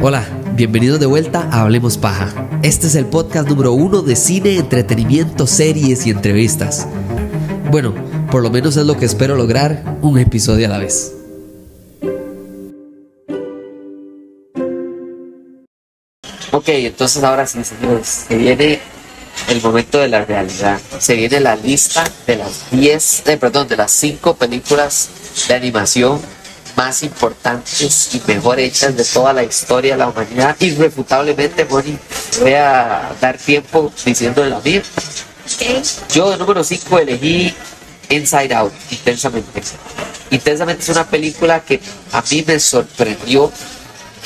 Hola, bienvenidos de vuelta a Hablemos Paja. Este es el podcast número uno de cine, entretenimiento, series y entrevistas. Bueno, por lo menos es lo que espero lograr, un episodio a la vez. Ok, entonces ahora sí, señores, se viene el momento de la realidad. Se viene la lista de las 10, eh, perdón, de las 5 películas de animación más importantes y mejor hechas de toda la historia de la humanidad. Irrefutablemente, Moni, voy a dar tiempo diciendo la mía. Okay. Yo de número 5 elegí Inside Out, intensamente. Intensamente es una película que a mí me sorprendió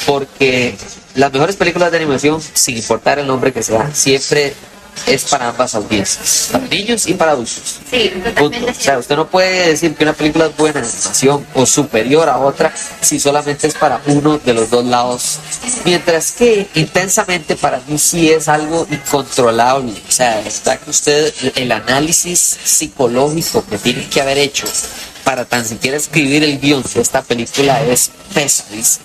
porque las mejores películas de animación, sin importar el nombre que sea, siempre es para ambas audiencias, para niños y para adultos. Sí, totalmente. O sea, usted no puede decir que una película es buena en animación o superior a otra si solamente es para uno de los dos lados. Mientras que intensamente para mí sí es algo incontrolable. O sea, está que usted, el análisis psicológico que tiene que haber hecho para tan siquiera escribir el guion de esta película es pesadísimo.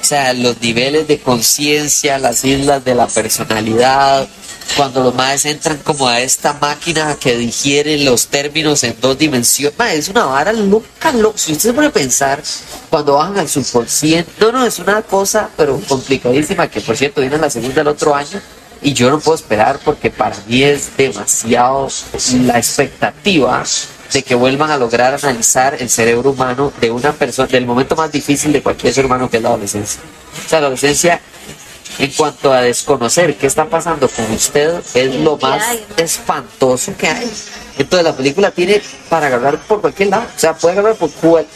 O sea, los niveles de conciencia, las islas de la personalidad, cuando los maes entran como a esta máquina que digiere los términos en dos dimensiones. Es una vara loca, loca. Si usted se a pensar, cuando bajan al subconsciente, no, no, es una cosa, pero complicadísima, que por cierto viene la segunda del otro año. Y yo no puedo esperar porque para mí es demasiado la expectativa de que vuelvan a lograr analizar el cerebro humano de una persona, del momento más difícil de cualquier ser humano que es la adolescencia. O sea, la adolescencia, en cuanto a desconocer qué está pasando con usted, es lo más espantoso que hay. Entonces la película tiene para agarrar por cualquier lado, o sea, puede agarrar por cual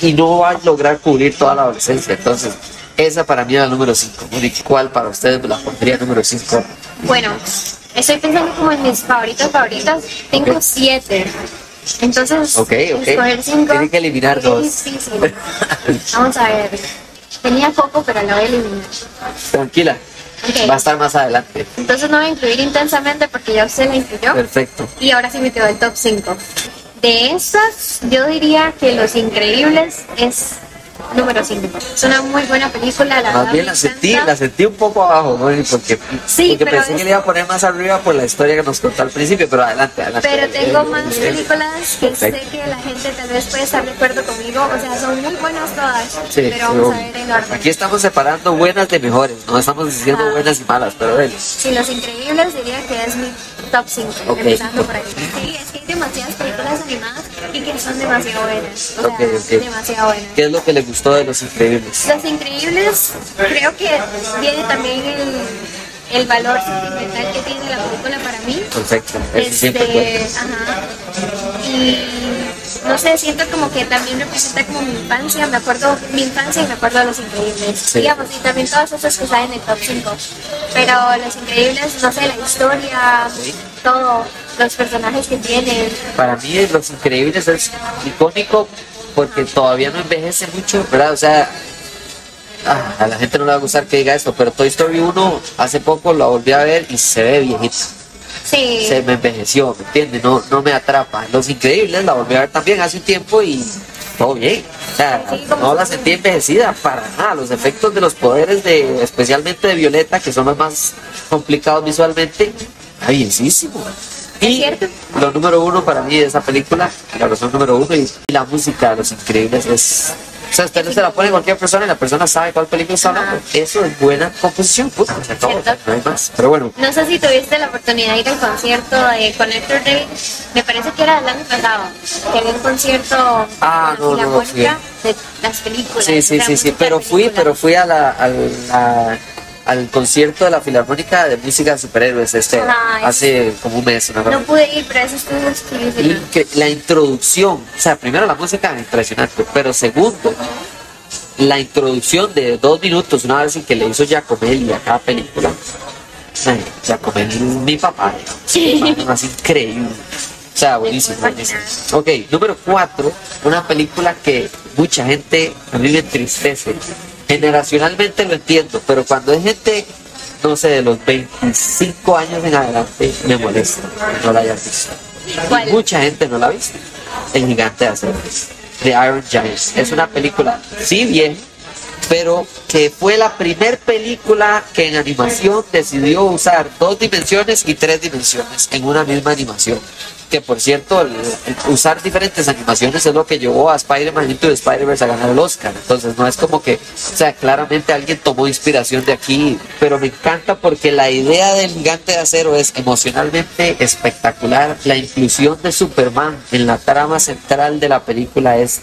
y no va a lograr cubrir toda la adolescencia. Entonces, esa para mí era la número 5. ¿Cuál para ustedes la pondría número 5? Bueno, estoy pensando como en mis favoritas favoritas. Tengo Ok. siete. Entonces, Ok, ok. escoger cinco. Tiene que eliminar dos. difícil. Vamos a ver. Tenía poco, pero la voy a eliminar. Tranquila, va a estar más adelante. Entonces no voy a incluir intensamente porque ya usted la incluyó. Perfecto. Y ahora sí me quedó el top 5. De esas, yo diría que Los Increíbles es número 5. Es una muy buena película, la Más bien la sentí, encanta. la sentí un poco abajo, ¿no? porque, Sí, porque pensé es- que le iba a poner más arriba por la historia que nos contó al principio, pero adelante, adelante. Pero tengo Eh, más películas que sé Perfecto. que la gente tal vez puede estar de acuerdo conmigo. O sea, son muy buenas todas. Sí, pero vamos a ver en orden. Aquí estamos separando buenas de mejores, no estamos diciendo Ah. buenas y malas, pero bueno. Sí, Los Increíbles diría que es mi top 5. Ok. Empezando por ahí. Sí, es que demasiadas películas animadas y que son demasiado buenas. O sea, demasiado buenas. ¿Qué es lo que le gustó de Los Increíbles? Los Increíbles, creo que viene también el, el valor sentimental que tiene la película para mí. Perfecto, eso Este, ajá. Y no sé, siento como que también representa como mi infancia, me acuerdo mi infancia y me acuerdo de Los Increíbles. Sí. Digamos, y también todas esas que están en el top 5. Pero Los Increíbles, no sé, la historia, todo, los personajes que tienen. Para mí Los Increíbles es icónico porque todavía no envejece mucho, ¿verdad? O sea, ah, a la gente no le va a gustar que diga esto, pero Toy Story 1 hace poco la volví a ver y se ve viejita. Sí. se me envejeció, ¿me entiendes? No, no me atrapa. Los Increíbles la volví a ver también hace un tiempo y todo bien. O sea, Sí, no la sentí envejecida para nada. Los efectos de los poderes, de especialmente de Violeta, que son los más complicados visualmente, está bienísimo. Y cierto. lo número uno para mí de esa película, la razón número uno, y la música de Los Increíbles es... O sea, usted no se la pone a cualquier persona y la persona sabe cuál película está hablando. Eso es buena composición, puta, se acabó, no hay más. Pero bueno, No sé si tuviste la oportunidad de ir al concierto de Connector Day. Me parece que era el año pasado. Que había un concierto Ah, no, la no, de las películas. Sí, sí, sí, sí, pero fui, pero fui a la, a- al concierto de la Filarmónica de Música de Superhéroes este, hace como un mes, una No pude ir, pero eso estuvo exquisito. Incre- La introducción, o sea, primero la música impresionante, pero segundo, la introducción de dos minutos, una vez en que le hizo Giacomelli a cada película. Ay, Giacomelli es mi papá, Sí. es increíble. O sea, buenísimo, buenísimo. Ok, número cuatro, una película que mucha gente a mí me entristece. Generacionalmente lo entiendo, pero cuando es gente, no sé, de los 25 años en adelante, me molesta que no la hayas visto. Mucha gente no la ha visto. El gigante de acero. The Iron Giant. Es una película, sí bien, pero que fue la primer película que en animación decidió usar dos dimensiones y tres dimensiones en una misma animación. Que por cierto, usar diferentes animaciones es lo que llevó a Spider-Man Into the Spider-Verse a ganar el Oscar. Entonces no es como que, o sea, claramente alguien tomó inspiración de aquí, pero me encanta porque la idea del gigante de acero es emocionalmente espectacular. La inclusión de Superman en la trama central de la película es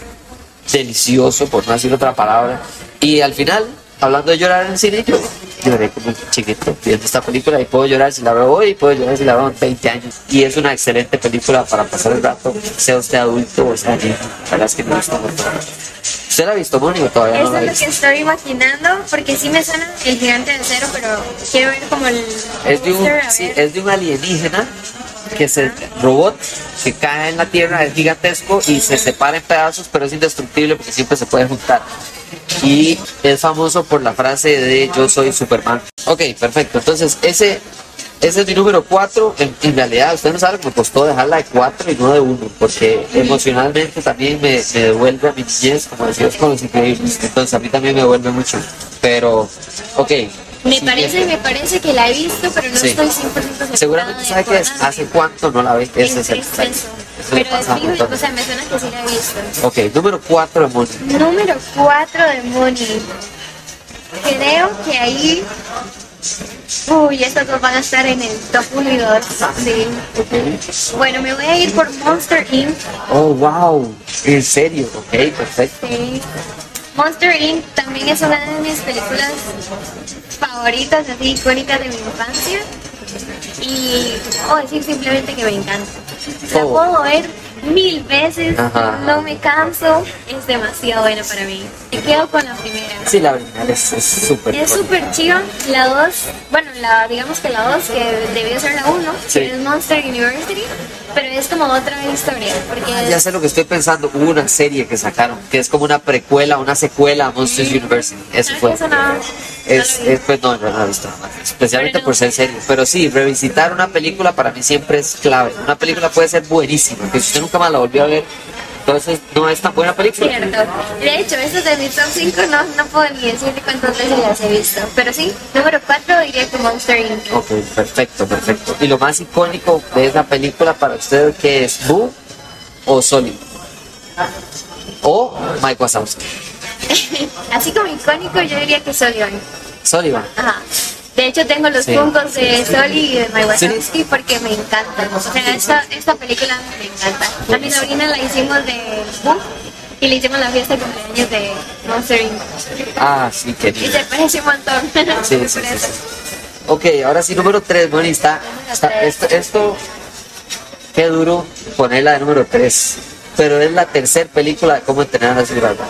delicioso, por no decir otra palabra. Y al final, hablando de llorar en el cine, yo lloré como un chiquito viendo esta película y puedo llorar si la veo hoy, puedo llorar si la veo en 20 años. Y es una excelente película para pasar el rato, sea usted adulto o sea niño. La verdad es que me gusta mucho. ¿Usted la ha visto, Mónica? Todavía no Eso ha es lo que estoy imaginando, porque sí me suena el gigante de acero, pero quiero ver como el... Es de un, sí, es de un alienígena que se robot que cae en la tierra es gigantesco y se separa en pedazos pero es indestructible porque siempre se puede juntar. Y es famoso por la frase de yo soy Superman ok perfecto. Entonces ese ese es mi número 4 en, en realidad usted no sabe que me costó dejarla de 4 y no de 1 porque emocionalmente también me, me devuelve a mi niñez como decías con los increíbles. Entonces a mí también me devuelve mucho. Pero ok Me parece, es- me parece que la he visto, pero no Sí. estoy 100% segura Seguramente de sabe que es hace cuánto no la ve. Ese es el Es le Pero es o sea, me suena que sí la he visto. Ok, número 4 de Money. Número 4 de Money. Creo que ahí. Uy, estos dos van a estar en el top 1 y 2. Sí. Bueno, me voy a ir por Monster Inc. Oh, wow. En serio. Ok, perfecto. Sí. Monster Inc. también es una de mis películas favoritas, así icónicas de mi infancia. Y puedo decir simplemente que me encanta. La Oh. puedo ver mil veces, Ajá. no me canso, es demasiado buena para mí. Me quedo con la primera. Sí, la original es súper. Es súper chiva. La 2, bueno, la, digamos que la 2, que debió ser la 1, Sí. que es Monster University, pero es como otra historia. Porque Ah, Ya sé lo que estoy pensando. Hubo una serie que sacaron que es como una precuela, una secuela a Monsters University. Eso Ah, fue. eso no Es, pues no, yo no la he visto. Especialmente por ser serie. Pero sí, revisitar una película para mí siempre es clave. Una película puede ser buenísima, que si usted nunca más la volvió a ver, entonces no es tan buena película. Cierto. De hecho, estos de mi top 5 no, no puedo ni decirle cuántas veces las he visto. Pero sí, número 4 diría que Monster Inc. Ok, perfecto, perfecto. ¿Y lo más icónico de esa película para usted que es Boo o Solid? O Mike Wazowski. Así como icónico, yo diría que Sullivan. Sullivan. Ajá. De hecho, tengo los Sí. puntos de Soli y de My Sí. Wazowski porque me encantan. O sea, esta, esta película me encanta. A mi sobrina la hicimos de Boo y le hicimos la fiesta de cumpleaños de Monster Inc. Ah, sí, Y querido. se pareció un montón. Sí, sí, sí, sí. Ok, ahora sí, número 3, bueno, y está, está- esto, esto, qué duro ponerla de número 3, pero es la tercera película de cómo entrenar a su dragón.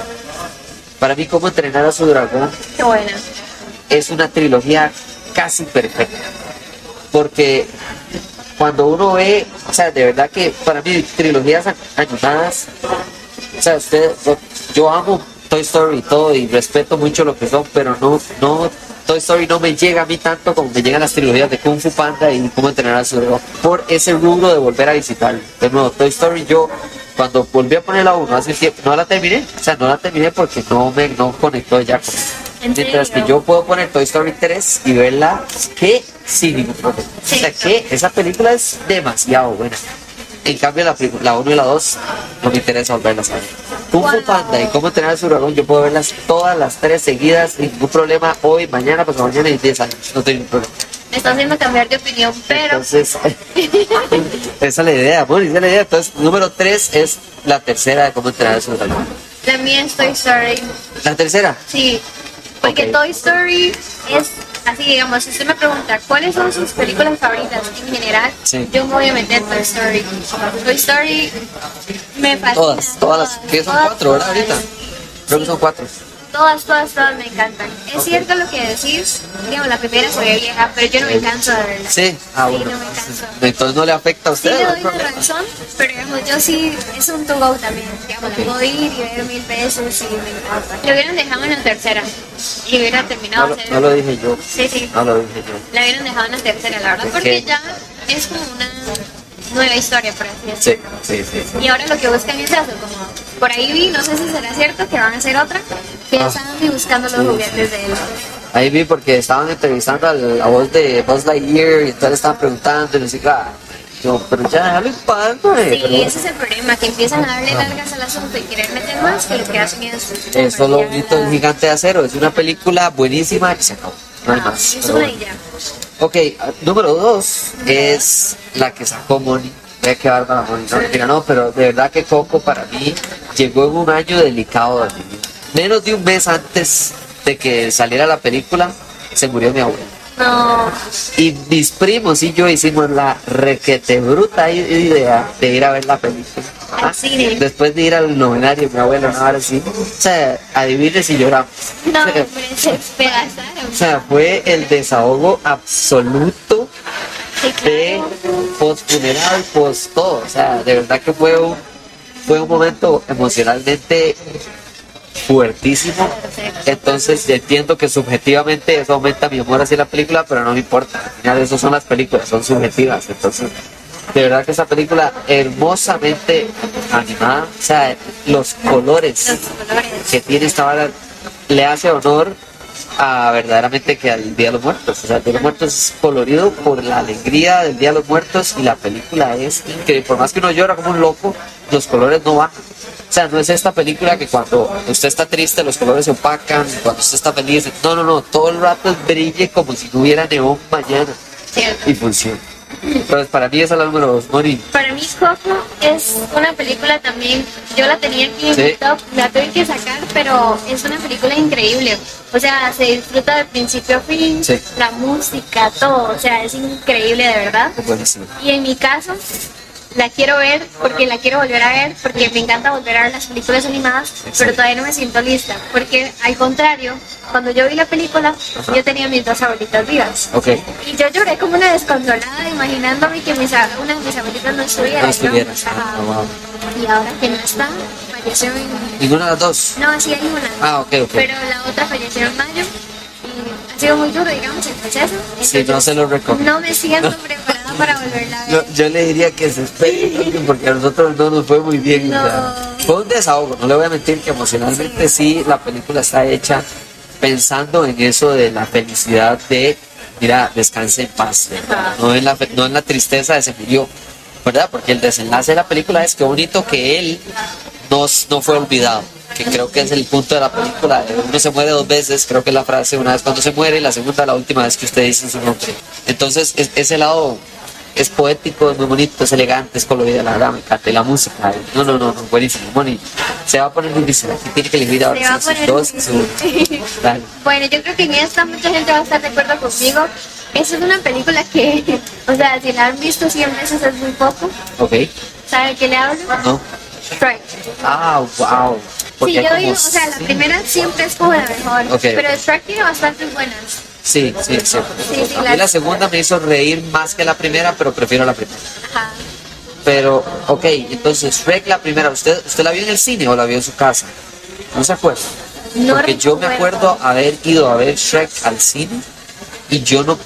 Para mí, cómo entrenar a su dragón Qué buena. es una trilogía casi perfecta. Porque cuando uno ve, o sea, de verdad que para mí trilogías animadas, o sea, usted, yo- yo amo Toy Story y todo y respeto mucho lo que son, pero no, no, Toy Story no me llega a mí tanto como me llegan las trilogías de Kung Fu Panda y cómo entrenar a su dragón, por ese rubro de volver a visitarlo. De nuevo, Toy Story yo cuando volví a poner la 1 hace tiempo, no la terminé, o sea, no la terminé porque no me no conectó ya con ¿En Mientras que yo puedo poner Toy Story 3 y verla que sin ningún problema. O sea que esa película es demasiado buena. En cambio la, la 1 y la 2 no me interesa volverlas a ver. Kung Wow. Panda y cómo tener su dragón, yo puedo verlas todas las tres seguidas sin ningún problema hoy, mañana, pues mañana y 10 años. No tengo ningún problema. Me está haciendo cambiar de opinión, pero Entonces, esa es la idea, bueno, esa es la idea. Entonces, número 3 es la tercera de cómo entrenar a su dragón. es Toy Story. La tercera, Sí, porque. Toy Story es así, digamos, si usted me pregunta cuáles son sus películas favoritas en general, Sí. yo me voy a meter Toy Story. Toy Story me fascina. todas, todas las, que son todas, cuatro, ¿verdad? Ahorita. Creo que son cuatro. Todas, todas, todas me encantan. Es Ok. cierto lo que decís, digamos, la primera se ve vieja, pero yo no me canso de verla. Sí, ah, Sí, bueno. no me canso. Entonces no le afecta a Sí usted. le no doy la razón, pero digamos, yo sí, es un to go también, digamos, la puedo ir y ver mil veces y me encanta. Lo hubieran dejado en la tercera y hubiera terminado No, lo- no lo dije yo. Sí, sí, No lo dije yo. la hubieran dejado en la tercera, la verdad, porque ya es como una nueva historia, por así Sí, decirlo. sí, sí. sí. Y ahora lo que buscan es eso, como por ahí vi, no sé si será cierto, que van a hacer otra, que Ah. estaban ahí buscando los Sí, juguetes de él. Ahí vi porque estaban entrevistando a la voz de Buzz Lightyear y entonces estaban preguntando y no sé qué. ah, Yo, pero ya déjalo en paz, mae, Sí, pero- ese es el problema, que empiezan a darle largas al asunto y querer meter más, que lo que hacen es... Eso es lo bonito del Gigante de Acero. Es una película buenísima que se acabó. No hay Ah, más. Es una y ya. Ok, ah, número dos es la que sacó Moni. Ve que bárbara Moni. No, mentira, no, pero de verdad que Coco para mí llegó en un año delicado de mi vida. Menos de un mes antes de que saliera la película, se murió mi abuelo. No, Y mis primos y yo hicimos la requete bruta idea de ir a ver la película. Al Ajá. cine. Después de ir al novenario, mi abuelo, no, ahora sí. O sea, adivine si lloramos. no, O sea, hombre, se despedazaron. o sea, fue el desahogo absoluto Sí, de post funeral, post todo. O sea, de verdad que fue un, fue un momento emocionalmente fuertísimo. Entonces entiendo que subjetivamente eso aumenta mi amor hacia la película, pero no me importa. Al final eso son las películas, son subjetivas. Entonces, de verdad que esa película hermosamente animada, o sea, los colores Los colores. que tiene esta vara le hace honor a verdaderamente que al Día de los Muertos. O sea, el Día de los Muertos es colorido por la alegría del Día de los Muertos y la película es increíble. Por más que uno llora como un loco, los colores no van. O sea, no es esta película que cuando usted está triste los colores se opacan, cuando usted está feliz, no, no, no, todo el rato brille como si no hubiera neón mañana y funciona. Entonces, para mí esa es la número dos, Moni. Para mí Coco es una película también, yo la tenía aquí en Sí. mi top, la tuve que sacar, pero es una película increíble. O sea, se disfruta de principio a fin, Sí. la música, todo, o sea, es increíble de verdad. Buenísimo. Y en mi caso, la quiero ver porque la quiero volver a ver, porque me encanta volver a ver las películas animadas, pero todavía no me siento lista. Porque al contrario, cuando yo vi la película, yo tenía mis dos abuelitas vivas. Ok, Y yo lloré como una desconsolada imaginándome que mis, una de mis abuelitas no estuviera. no ¿no? estuvieras. Ajá. Ah, wow. Y ahora que no está, falleció en... Ninguna de las dos. No, sí hay una. Ah, ok, ok. Pero la otra falleció en mayo. Ha sido muy duro, digamos, el proceso. Sí, no Entonces, se lo recomiendo. No me siento preparada para volverla a ver. Yo, yo le diría que se espere porque a nosotros no nos fue muy bien. o sea, No. fue un desahogo, no le voy a mentir que emocionalmente sí, la película está hecha pensando en eso de la felicidad de, mira, descanse en paz, no, en la, no en la tristeza de se murió, ¿verdad? Porque el desenlace de la película es que bonito que él no, no fue olvidado. Que creo que es el punto de la película. Uno se muere dos veces, creo que es la frase, una vez cuando se muere y la segunda la última vez que usted dice su nombre. Entonces, es- ese lado es poético, es muy bonito, es elegante, es colorido, la verdad, me encanta. Y la música, eh, no, no, no, no, buenísimo, Moni. Se va a poner difícil, aquí tiene que elegir ahora a sus poner dos su... Bueno, yo creo que en esta mucha gente va a estar de acuerdo conmigo. Esa es una película que, o sea, si la han visto 100 veces es muy poco. Ok, ¿Sabe qué le hablo? ¿no? Strike. Ah, wow. Porque Sí, yo como digo, o sea, la primera siempre es como la mejor. Pero Strike tiene bastantes buenas. Sí, sí, sí. Sí, sí, a mí la- la segunda me hizo reír más que la primera, pero prefiero la primera. Ajá. Pero, ok, entonces Shrek la primera, ¿usted, ¿usted la vio en el cine o la vio en su casa? ¿No se acuerda? No Porque yo me acuerdo haber ido a ver Shrek al cine y yo no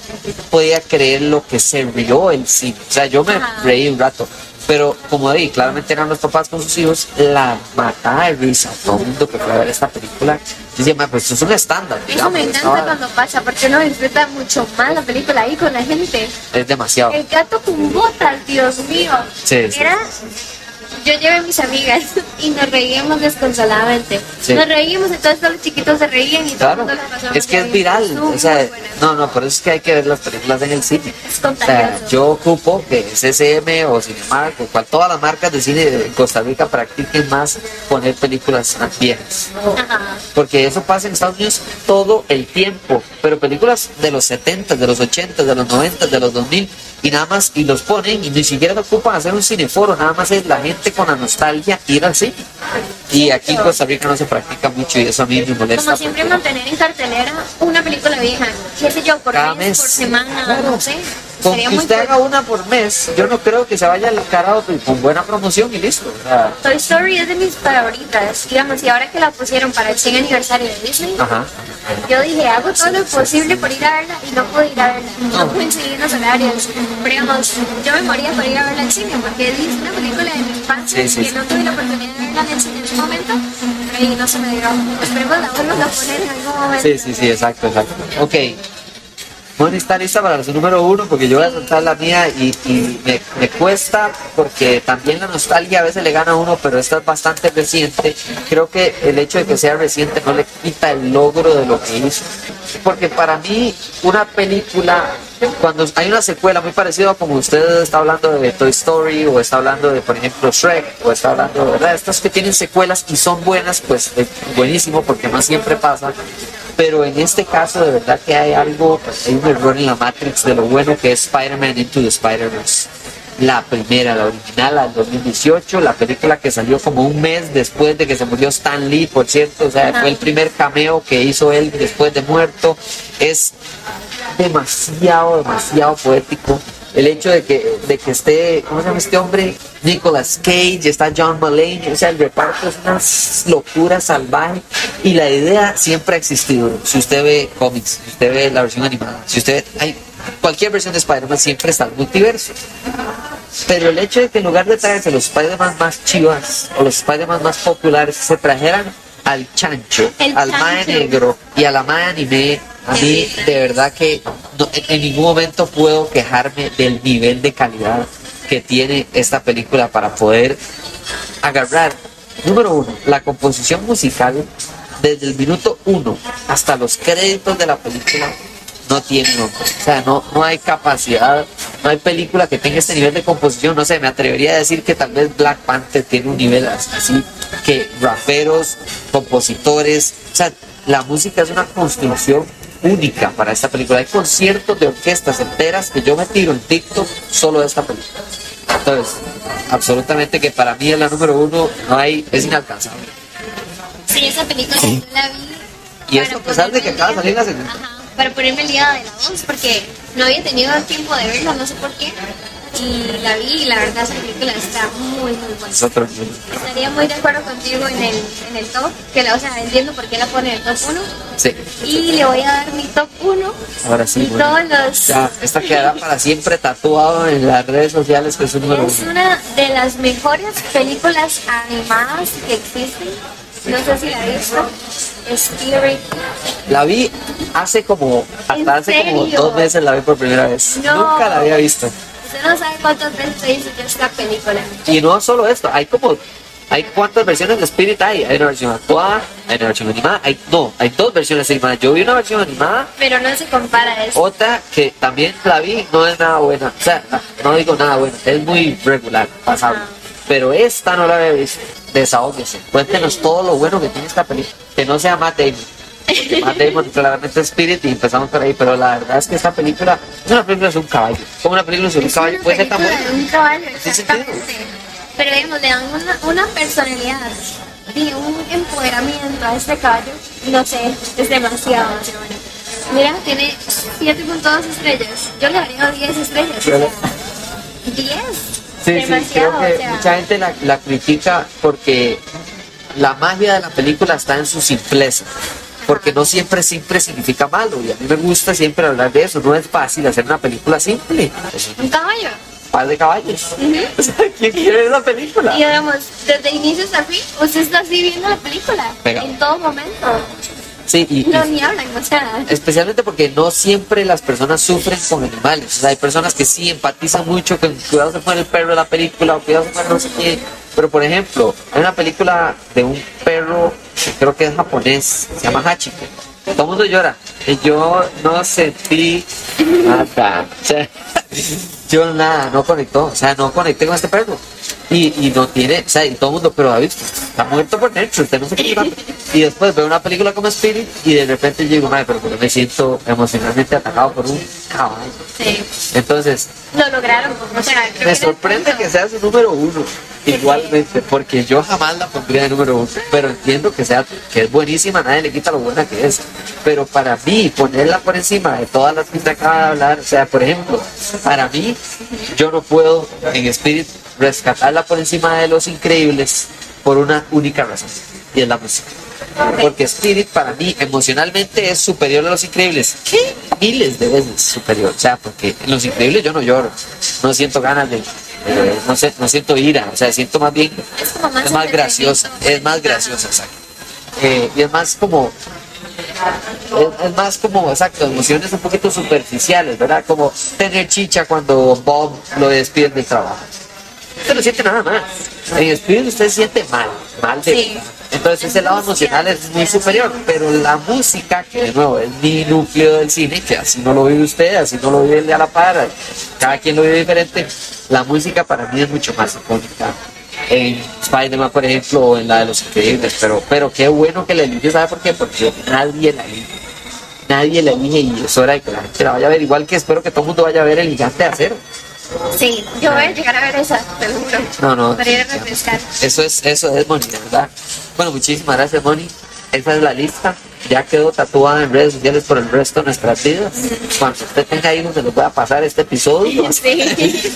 podía creer lo que se rió el cine. O sea, yo me Ajá. reí un rato. Pero como di, claramente eran los papás con sus hijos, la matada de risa. Todo el mundo que fue a ver esta película "Ma, pues eso es un estándar. Eso digamos, me encanta cuando pasa, porque uno disfruta mucho más la película ahí con la gente. Es demasiado. El gato con botas, Dios mío. Sí, sí. Yo llevé a mis amigas y nos reíamos desconsoladamente. Sí. Nos reíamos, entonces todos los chiquitos se reían y todo Claro, el mundo la pasaba es que es viral. O sea, no, no, por eso es que hay que ver las películas en el cine. Es O sea, yo ocupo que SSM o Cinemark o cual, todas las marcas de cine de Costa Rica practiquen más poner películas viejas. Ajá. Porque eso pasa en Estados Unidos todo el tiempo. Pero películas de los 70, de los 80, de los 90, de los 2000 y nada más, y los ponen y ni siquiera se ocupan hacer un cineforo, nada más es la gente con la nostalgia ir al cine. Y aquí en Costa Rica no se practica mucho y eso a mí me molesta. Como siempre mantener en cartelera una película vieja, qué sé yo, por Cada mes, mes. por semana, Claro. no sé. Con Sería que muy usted cool. haga una por mes, yo no creo que se vaya al carajo con buena promoción y listo. O sea, Toy Story es de mis favoritas, digamos, y ahora que la pusieron para el 100 aniversario de Disney, ajá. yo dije, hago todo lo posible por ir a verla y no pude ir a verla. No coincidí en los horarios. Pero digamos, yo me moría por ir a verla al cine porque es una película de mi infancia Sí, sí, que sí. no tuve la oportunidad de verla en el cine en ese momento. Pero ahí no se me dio. Esperemos la vuelvan a poner en algún momento. Sí, sí, sí, exacto, exacto. Ok. Moni está lista para su número uno porque yo voy a soltar la mía y, me, cuesta porque también la nostalgia a veces le gana a uno, pero esta es bastante reciente. Creo que el hecho de que sea reciente no le quita el logro de lo que hizo. Porque para mí una película, cuando hay una secuela muy parecida a como usted está hablando de Toy Story o está hablando de, por ejemplo, Shrek o está hablando de verdad, estas que tienen secuelas y son buenas, pues es buenísimo porque no siempre pasa pero en este caso de verdad que hay algo, hay un error en la Matrix de lo bueno que es Spider-Man Into the Spider-Verse. La primera, la original, la del 2018, la película que salió como un mes después de que se murió Stan Lee, por cierto, o sea, fue el primer cameo que hizo él después de muerto. Es demasiado, demasiado poético el hecho de que, de que esté, ¿cómo se llama este hombre? Nicolas Cage, está John Mulaney, o sea, el reparto es una locura salvaje y la idea siempre ha existido. Si usted ve cómics, si usted ve la versión animada, si usted ve, hay cualquier versión de Spider-Man siempre está el multiverso. Pero el hecho de que en lugar de traerse los Spider-Man más chivas o los Spider-Man más populares, se trajeran al chancho, El al mae chancho. negro y a la mae anime, a mí de verdad que no- en, ningún momento puedo quejarme del nivel de calidad que tiene esta película para poder agarrar, número uno, la composición musical desde el minuto uno hasta los créditos de la película no tiene nombre. O sea, no, no hay capacidad, no hay película que tenga este nivel de composición. No sé, me atrevería a decir que tal vez Black Panther tiene un nivel así que raperos, compositores, o sea, la música es una construcción única para esta película. Hay conciertos de orquestas enteras que yo me tiro en TikTok solo de esta película. Entonces, absolutamente que para mí es la número uno, no hay, es inalcanzable. Sí, esa película yo la vi. Y esto a pesar de que acaba de salir la segunda. Ajá, para ponerme el día de la voz, porque no había tenido tiempo de verla, no sé por qué. Y la vi y la verdad esa película está muy, muy buena. Es Estaría muy de acuerdo contigo en el, en el top, que la, o sea, entiendo por qué la pone en el top 1. Sí, Y le voy a dar mi top 1 ahora sí. y bueno. todos los... Ya, esta quedará para siempre tatuado en las redes sociales que es un número Es una de las mejores películas animadas que existen. No sé si la has visto. Spirit. La vi hace como, hasta hace como serio? dos meses la vi por primera vez. No. Nunca la había visto. Usted no sabe cuántas veces he visto yo esta película. Y no solo esto, hay como, hay cuántas versiones de Spirit hay. Hay una versión actuada, hay una versión animada, hay, no, hay dos versiones animadas. Yo vi una versión animada Pero no se compara a eso. Otra que también la vi no es nada buena. O sea, no digo nada buena, es muy regular, pasable. Ajá. Pero esta no la había visto. Desahóguese. Cuéntenos todo lo bueno que tiene esta película. Que no sea Damon. Matt claramente Spirit y empezamos por ahí. Pero la verdad es que esta película es una película sobre un caballo. Como una película sobre un caballo puede ser tan buena. un caballo, Sí, sí, exactamente. Pero digamos, le dan una, una personalidad y un empoderamiento a este caballo. No sé, es demasiado, demasiado bueno. Mira, tiene 7.2 estrellas. Yo le daría 10 estrellas. O sea, 10. Sí, sí, demasiado. creo que o sea, mucha gente la, la critica porque la magia de la película está en su simpleza. Porque no siempre simple significa malo. Y a mí me gusta siempre hablar de eso. No es fácil hacer una película simple. Un caballo. par de caballos. O sea, ¿Quién quiere ver esa película? Y digamos, desde inicio hasta fin, usted está así viendo la película. En todo momento. Sí, y, y No, ni hablan, o sea. especialmente porque no siempre las personas sufren con animales. O sea, hay personas que sí empatizan mucho con cuidado se muere el perro de la película o cuidado se muere no sé qué. Pero por ejemplo, hay una película de un perro que creo que es japonés, se llama Hachiko. Todo el mundo llora. Y yo no sentí nada. O sea, yo nada, no conectó. O sea, no conecté con este perro. Y, y no tiene, o sea, y todo el mundo, pero David, está muerto por dentro, usted no sé qué. Y después veo una película como Spirit y de repente yo digo, madre, pero me siento emocionalmente atacado por un caballo. Sí. Entonces, Lo lograron. O sea, creo me que sorprende que sea su número uno, igualmente, porque yo jamás la pondría de número uno, pero entiendo que sea que es buenísima, nadie le quita lo buena que es. Pero para mí, ponerla por encima de todas las que usted acaba de hablar, o sea, por ejemplo, para mí, yo no puedo en Spirit rescatarla por encima de los increíbles por una única razón, y es la música. Porque Spirit para mí emocionalmente es superior a Los Increíbles. ¿Qué? Miles de veces superior. O sea, porque en Los Increíbles yo no lloro. No siento ganas de... no, sé, no siento ira. O sea, siento más bien... Es como más Es más entretenimiento. graciosa. Es más graciosa, exacto. eh, y es más como es, es más como, exacto, emociones un poquito superficiales, ¿verdad? Como tener chicha cuando Bob lo despiden del trabajo. Usted no siente nada más. En Spirit usted se siente mal, mal de Sí. Entonces ese lado emocional es muy superior, pero la música, que de nuevo es mi núcleo del cine, que así no lo vive usted, así no lo vive el de a la par, cada quien lo vive diferente, la música para mí es mucho más icónica. En Spider-Man, por ejemplo, o en la de los increíbles, pero, pero qué bueno que la elige, ¿sabe por qué? Porque nadie la elige. Nadie la elige y es hora de que la gente la vaya a ver. Igual que espero que todo el mundo vaya a ver el gigante de acero. Sí, yo voy a llegar a ver esa, te lo juro. No, no. Para ir a refrescar. Eso es, eso es Moni, de verdad. Bueno, muchísimas gracias, Moni. Esa es la lista. Ya quedó tatuada en redes sociales por el resto de nuestras vidas. Cuando usted tenga hijos, se los voy a pasar este episodio Sí,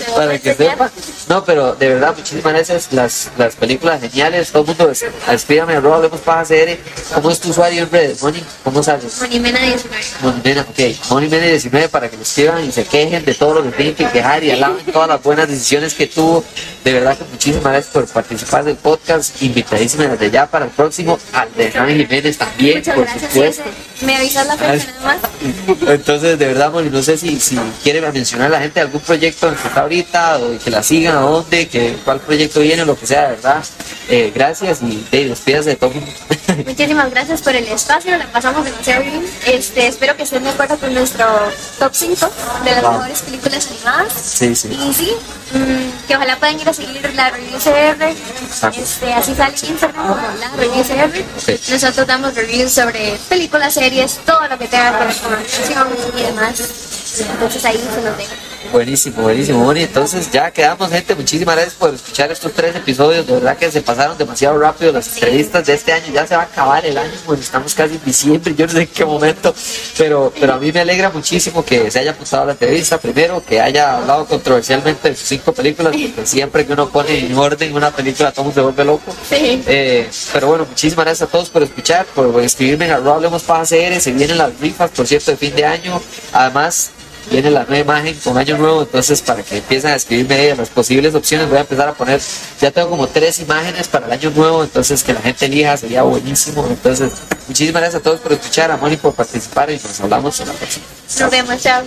para que sepa. No, pero de verdad, muchísimas gracias. Las, las películas geniales. Todo el mundo, es- escríbame, arroba, hablemos paja CR. ¿Cómo es tu usuario en redes, Moni? ¿Cómo sales? Monimena 19. Monimena, ok, Monimena 19 para que lo escriban y se quejen de todo lo que tienen que quejar y alaben todas las buenas decisiones que tuvo. De verdad que muchísimas gracias por participar del podcast. Invitadísima desde ya para el próximo. Al de Jiménez también, Muchas por gracias, supuesto. Jesse. Me avisas la fecha nada más. Entonces, de verdad, Moni, no sé si, si quiere mencionar a la gente algún proyecto que está ahorita, o que la sigan, a dónde, que cuál proyecto viene, lo que sea, de verdad. Eh, gracias y Dave, despídase de todo. Muchísimas gracias por el espacio, la pasamos demasiado bien. Este, espero que estén de acuerdo con nuestro top 5 de las Wow. mejores películas animadas. Sí, sí. Y sí, que ojalá puedan ir a seguir la review CR. Este, así sale Instagram como la review CR. Nosotros damos reviews sobre películas, series, todo lo que tenga con animación y demás. Entonces ahí se los dejo. Buenísimo, buenísimo, Moni. Entonces ya quedamos, gente. Muchísimas gracias por escuchar estos tres episodios. De verdad que se pasaron demasiado rápido las entrevistas de este año. Ya se va a acabar el año, bueno, estamos casi en diciembre, yo no sé en qué momento. Pero, pero a mí me alegra muchísimo que se haya apuntado la entrevista. Primero, que haya hablado controversialmente de sus cinco películas, porque siempre que uno pone en orden una película, todo se vuelve loco. Sí. Eh, pero bueno, muchísimas gracias a todos por escuchar, por escribirme en arroba hablemos paja CR, se vienen las rifas, por cierto, de fin de año. Además, viene la nueva imagen con año nuevo, entonces para que empiecen a escribirme las posibles opciones, voy a empezar a poner, ya tengo como tres imágenes para el año nuevo, entonces que la gente elija, sería buenísimo. Entonces, muchísimas gracias a todos por escuchar, a Moni por participar y nos hablamos en la próxima. Nos vemos, chao.